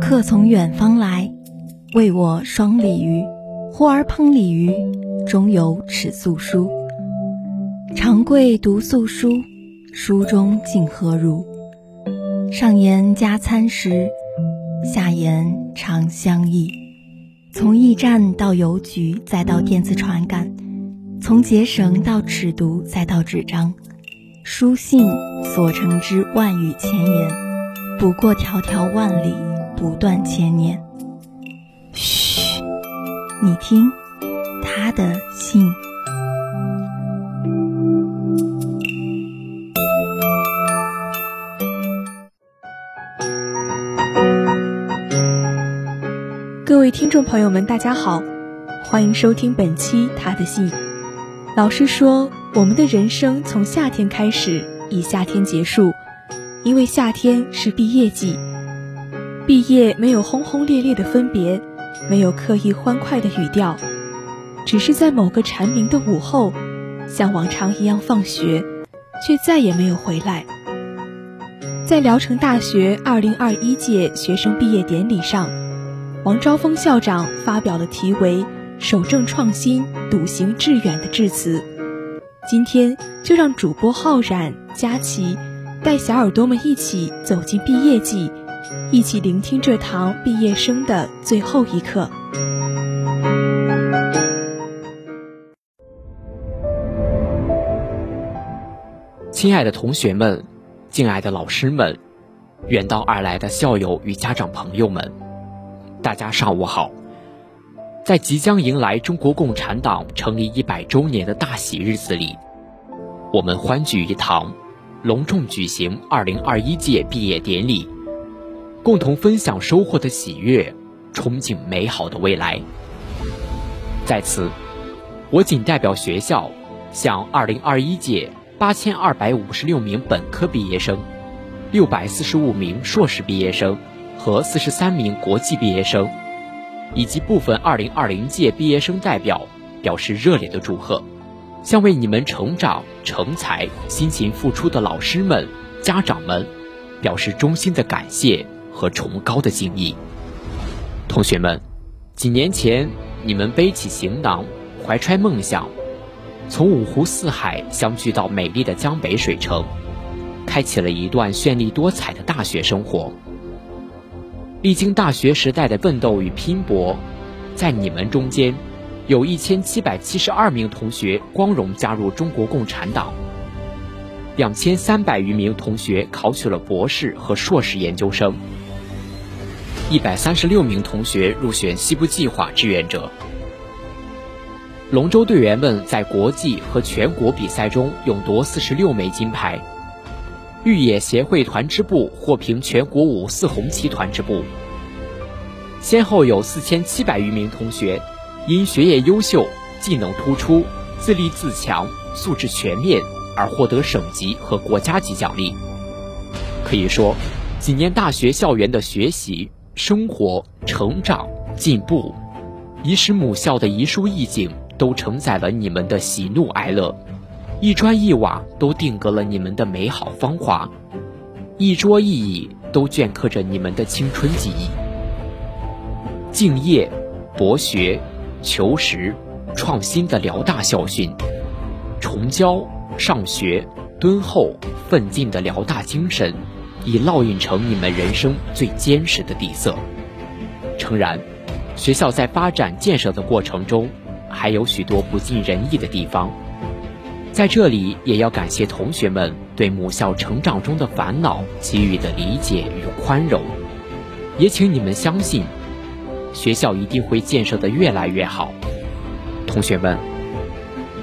客从远方来，为我双鲤鱼。呼儿烹鲤鱼，中有尺素书。长贵读素书，书中竟何如？上言加餐食，下言长相忆。从驿站到邮局，再到电子传感；从结绳到尺牍，再到纸张。书信所成之万语千言，不过迢迢万里，不断千年。嘘，你听，他的信。各位听众朋友们，大家好，欢迎收听本期《他的信》。老师说。我们的人生从夏天开始，以夏天结束，因为夏天是毕业季。毕业没有轰轰烈烈的分别，没有刻意欢快的语调，只是在某个蝉鸣的午后，像往常一样放学，却再也没有回来。在聊城大学2021届学生毕业典礼上，王昭峰校长发表了题为“守正创新，笃行致远”的致辞。今天就让主播浩然、佳琪带小耳朵们一起走进毕业季，一起聆听这堂毕业生的最后一课。亲爱的同学们，敬爱的老师们，远道而来的校友与家长朋友们，大家上午好！在即将迎来中国共产党成立一百周年的大喜日子里，我们欢聚一堂，隆重举行二零二一届毕业典礼，共同分享收获的喜悦，憧憬美好的未来。在此，我谨代表学校，向二零二一届八千二百五十六名本科毕业生、六百四十五名硕士毕业生和四十三名国际毕业生。以及部分2020届毕业生代表表示热烈的祝贺，向为你们成长成才辛勤付出的老师们、家长们表示衷心的感谢和崇高的敬意。同学们，几年前你们背起行囊，怀揣梦想，从五湖四海相聚到美丽的江北水城，开启了一段绚丽多彩的大学生活。历经大学时代的奋斗与拼搏，在你们中间，有一千七百七十二名同学光荣加入中国共产党，两千三百余名同学考取了博士和硕士研究生，一百三十六名同学入选西部计划志愿者。龙舟队员们在国际和全国比赛中勇夺四十六枚金牌。越野协会团支部获评全国五四红旗团支部，先后有四千七百余名同学因学业优秀、技能突出、自立自强、素质全面而获得省级和国家级奖励。可以说，几年大学校园的学习、生活、成长、进步，已使母校的一书一景都承载了你们的喜怒哀乐。一砖一瓦都定格了你们的美好芳华，一桌一椅都镌刻着你们的青春记忆。敬业、博学、求实、创新的辽大校训，崇教、上学、敦厚、奋进的辽大精神，已烙印成你们人生最坚实的底色。诚然，学校在发展建设的过程中，还有许多不尽人意的地方。在这里，也要感谢同学们对母校成长中的烦恼给予的理解与宽容，也请你们相信，学校一定会建设的越来越好。同学们，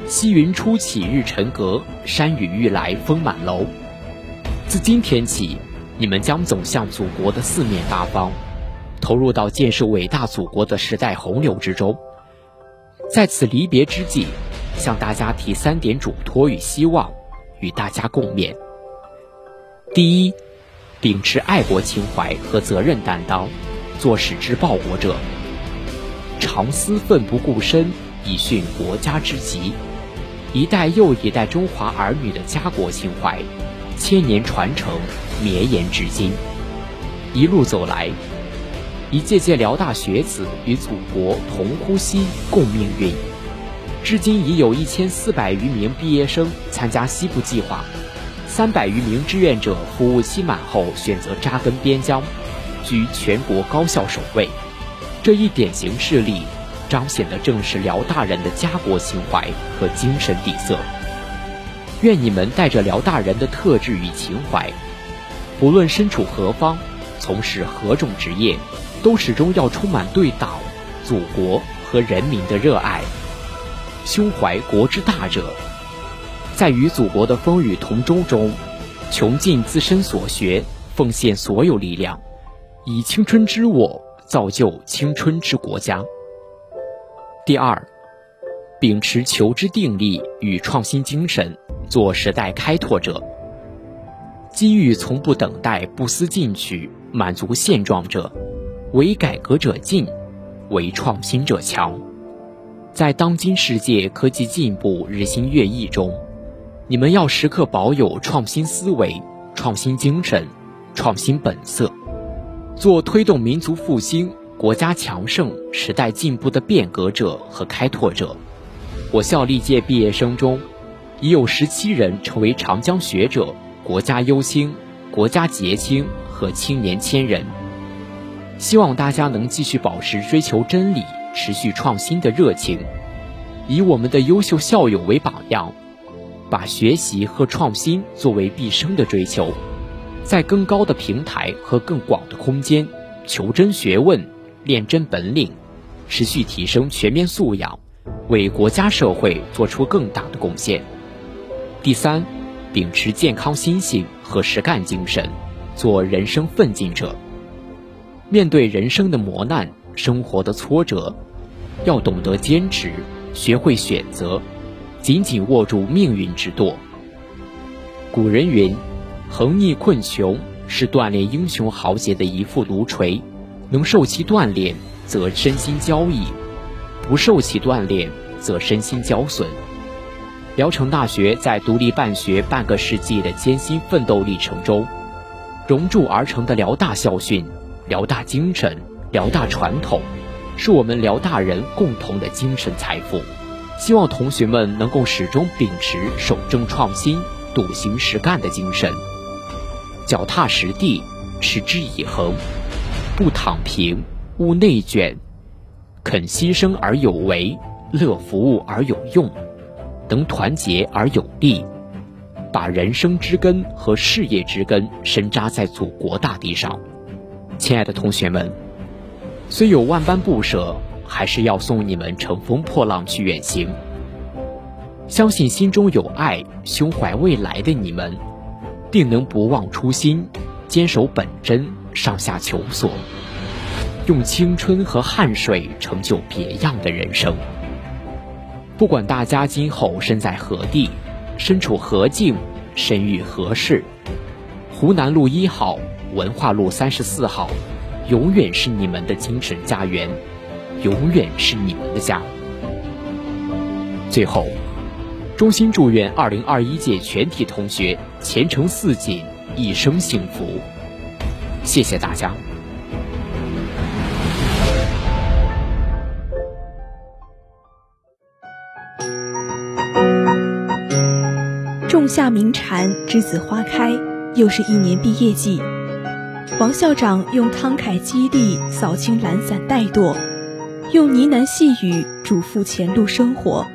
西云初起日沉阁，山雨欲来风满楼。自今天起，你们将走向祖国的四面八方，投入到建设伟大祖国的时代洪流之中。在此离别之际。向大家提三点嘱托与希望，与大家共勉。第一，秉持爱国情怀和责任担当，做使之报国者；常思奋不顾身，以殉国家之急。一代又一代中华儿女的家国情怀，千年传承，绵延至今。一路走来，一届届辽大学子与祖国同呼吸共命运。至今已有一千四百余名毕业生参加西部计划，三百余名志愿者服务期满后选择扎根边疆，居全国高校首位。这一典型事例，彰显的正是辽大人的家国情怀和精神底色。愿你们带着辽大人的特质与情怀，不论身处何方，从事何种职业，都始终要充满对党、祖国和人民的热爱。胸怀国之大者，在与祖国的风雨同舟中，穷尽自身所学，奉献所有力量，以青春之我造就青春之国家。第二，秉持求知定力与创新精神，做时代开拓者。机遇从不等待，不思进取，满足现状者，为改革者进，为创新者强。在当今世界科技进步日新月异中，你们要时刻保有创新思维、创新精神、创新本色，做推动民族复兴、国家强盛、时代进步的变革者和开拓者。我校历届毕业生中，已有十七人成为长江学者、国家优青、国家杰青和青年千人。希望大家能继续保持追求真理。持续创新的热情，以我们的优秀校友为榜样，把学习和创新作为毕生的追求，在更高的平台和更广的空间求真学问、练真本领，持续提升全面素养，为国家社会做出更大的贡献。第三，秉持健康心性和实干精神，做人生奋进者。面对人生的磨难。生活的挫折，要懂得坚持，学会选择，紧紧握住命运之舵。古人云：“横逆困穷是锻炼英雄豪杰的一副炉锤，能受其锻炼，则身心交易；不受其锻炼，则身心交损。”聊城大学在独立办学半个世纪的艰辛奋斗历程中，熔铸而成的辽大校训、辽大精神。辽大传统，是我们辽大人共同的精神财富。希望同学们能够始终秉持守正创新、笃行实干的精神，脚踏实地，持之以恒，不躺平，勿内卷，肯牺牲而有为，乐服务而有用，能团结而有力，把人生之根和事业之根深扎在祖国大地上。亲爱的同学们。虽有万般不舍，还是要送你们乘风破浪去远行。相信心中有爱、胸怀未来的你们，定能不忘初心，坚守本真，上下求索，用青春和汗水成就别样的人生。不管大家今后身在何地，身处何境，身遇何事，湖南路一号、文化路三十四号。永远是你们的精神家园，永远是你们的家。最后，衷心祝愿二零二一届全体同学前程似锦，一生幸福。谢谢大家。仲夏鸣蝉，栀子花开，又是一年毕业季。王校长用慷慨激励扫清懒散怠惰，用呢喃细语嘱咐前路生活。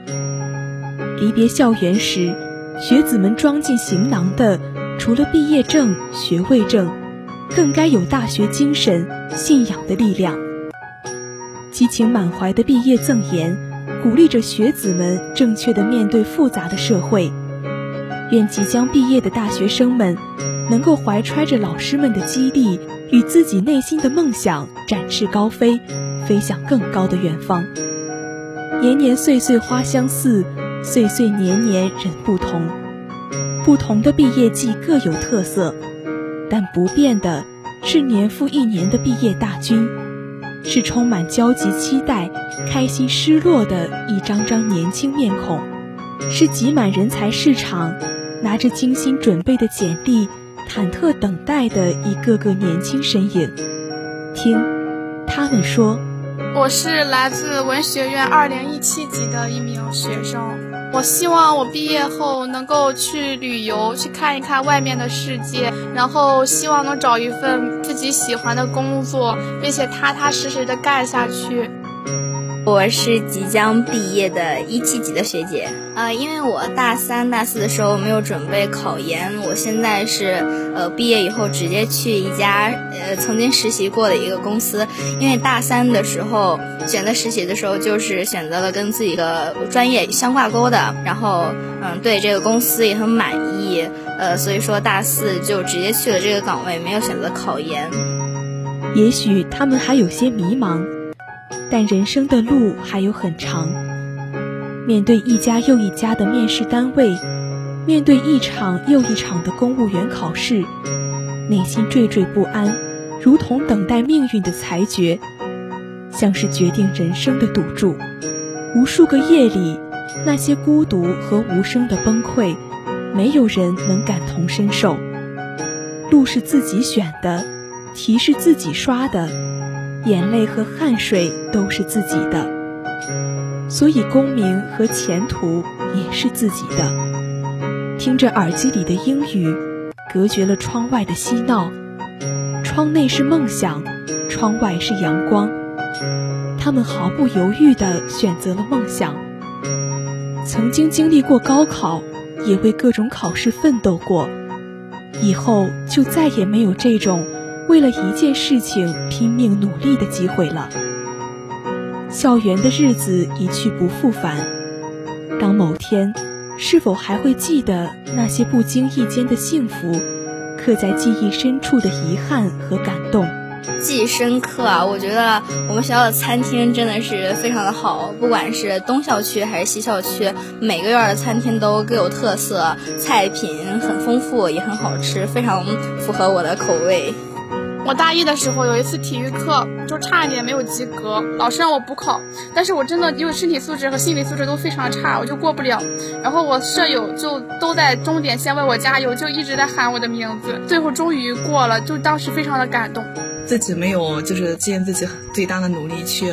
离别校园时，学子们装进行囊的，除了毕业证、学位证，更该有大学精神、信仰的力量。激情满怀的毕业赠言，鼓励着学子们正确的面对复杂的社会。愿即将毕业的大学生们。能够怀揣着老师们的激励与自己内心的梦想，展翅高飞，飞向更高的远方。年年岁岁花相似，岁岁年年人不同。不同的毕业季各有特色，但不变的是年复一年的毕业大军，是充满焦急期待、开心失落的一张张年轻面孔，是挤满人才市场。拿着精心准备的简历，忐忑等待的一个个年轻身影。听，他们说：“我是来自文学院二零一七级的一名学生。我希望我毕业后能够去旅游，去看一看外面的世界，然后希望能找一份自己喜欢的工作，并且踏踏实实的干下去。”我是即将毕业的一七级的学姐，呃，因为我大三、大四的时候没有准备考研，我现在是呃毕业以后直接去一家呃曾经实习过的一个公司，因为大三的时候选择实习的时候就是选择了跟自己的专业相挂钩的，然后嗯对这个公司也很满意，呃所以说大四就直接去了这个岗位，没有选择考研。也许他们还有些迷茫。但人生的路还有很长。面对一家又一家的面试单位，面对一场又一场的公务员考试，内心惴惴不安，如同等待命运的裁决，像是决定人生的赌注。无数个夜里，那些孤独和无声的崩溃，没有人能感同身受。路是自己选的，题是自己刷的。眼泪和汗水都是自己的，所以功名和前途也是自己的。听着耳机里的英语，隔绝了窗外的嬉闹。窗内是梦想，窗外是阳光。他们毫不犹豫地选择了梦想。曾经经历过高考，也为各种考试奋斗过，以后就再也没有这种。为了一件事情拼命努力的机会了。校园的日子一去不复返。当某天，是否还会记得那些不经意间的幸福，刻在记忆深处的遗憾和感动？记忆深刻啊！我觉得我们学校的餐厅真的是非常的好，不管是东校区还是西校区，每个院的餐厅都各有特色，菜品很丰富，也很好吃，非常符合我的口味。我大一的时候有一次体育课，就差一点没有及格，老师让我补考，但是我真的因为身体素质和心理素质都非常差，我就过不了。然后我舍友就都在终点线为我加油，就一直在喊我的名字，最后终于过了，就当时非常的感动。自己没有就是尽自己最大的努力去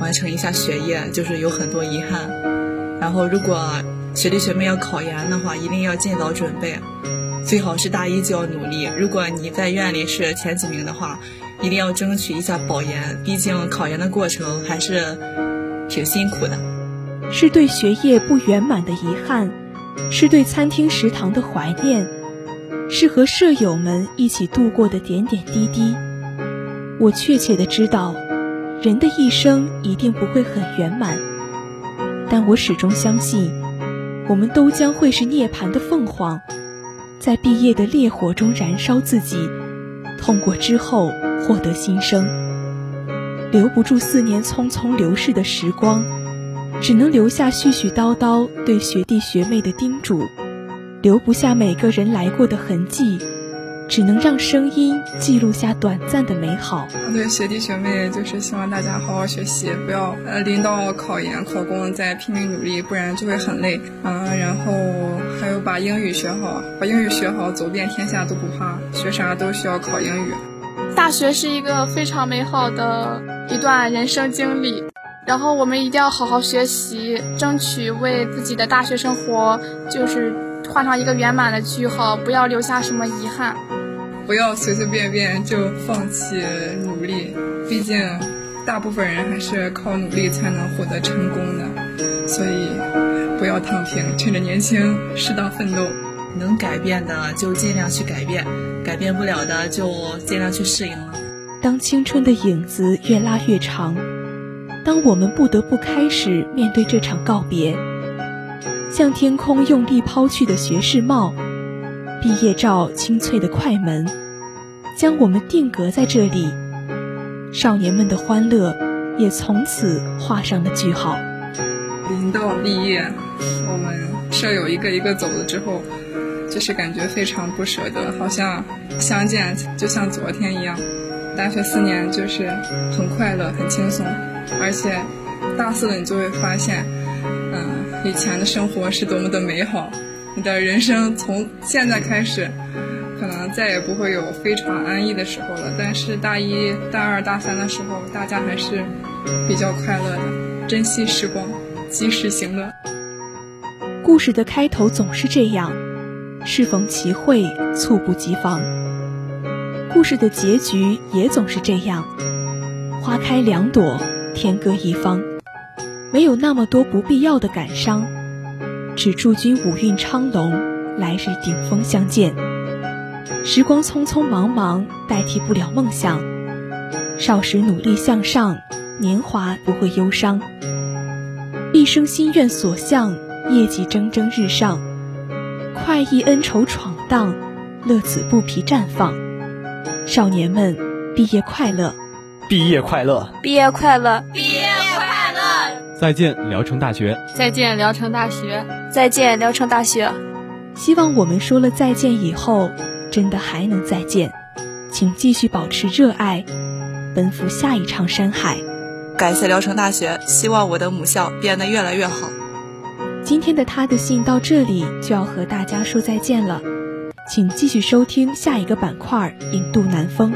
完成一下学业，就是有很多遗憾。然后如果学弟学妹要考研的话，一定要尽早准备。最好是大一就要努力。如果你在院里是前几名的话，一定要争取一下保研。毕竟考研的过程还是挺辛苦的。是对学业不圆满的遗憾，是对餐厅食堂的怀念，是和舍友们一起度过的点点滴滴。我确切的知道，人的一生一定不会很圆满，但我始终相信，我们都将会是涅槃的凤凰。在毕业的烈火中燃烧自己，痛过之后获得新生。留不住四年匆匆流逝的时光，只能留下絮絮叨叨对学弟学妹的叮嘱，留不下每个人来过的痕迹。只能让声音记录下短暂的美好。对学弟学妹，就是希望大家好好学习，不要呃临到考研考公再拼命努力，不然就会很累啊。然后把英语学好，把英语学好，走遍天下都不怕，学啥都需要考英语。大学是一个非常美好的一段人生经历，然后我们一定要好好学习，争取为自己的大学生活就是画上一个圆满的句号，不要留下什么遗憾。不要随随便便就放弃努力，毕竟大部分人还是靠努力才能获得成功的，所以不要躺平，趁着年轻适当奋斗。能改变的就尽量去改变，改变不了的就尽量去适应了。当青春的影子越拉越长，当我们不得不开始面对这场告别，向天空用力抛去的学士帽。毕业照清脆的快门，将我们定格在这里。少年们的欢乐也从此画上了句号。临到毕业，我们舍友一个一个走了之后，就是感觉非常不舍得，好像相见就像昨天一样。大学四年就是很快乐、很轻松，而且大四了你就会发现，嗯，以前的生活是多么的美好。你的人生从现在开始，可能再也不会有非常安逸的时候了。但是大一大二大三的时候，大家还是比较快乐的，珍惜时光，及时行乐。故事的开头总是这样，适逢其会，猝不及防。故事的结局也总是这样，花开两朵，天各一方。没有那么多不必要的感伤，只祝君五运昌隆，来日顶峰相见。时光匆匆忙忙，代替不了梦想。少时努力向上，年华不会忧伤。一生心愿所向，业绩蒸蒸日上。快意恩仇闯荡，乐此不疲绽放。少年们，毕业快乐！毕业快乐！毕业快乐！毕业快乐！再见，聊城大学！再见，聊城大学！再见，聊城大学！希望我们说了再见以后，真的还能再见。请继续保持热爱，奔赴下一场山海。感谢聊城大学，希望我的母校变得越来越好。今天的他的信到这里就要和大家说再见了，请继续收听下一个板块《引渡南风》。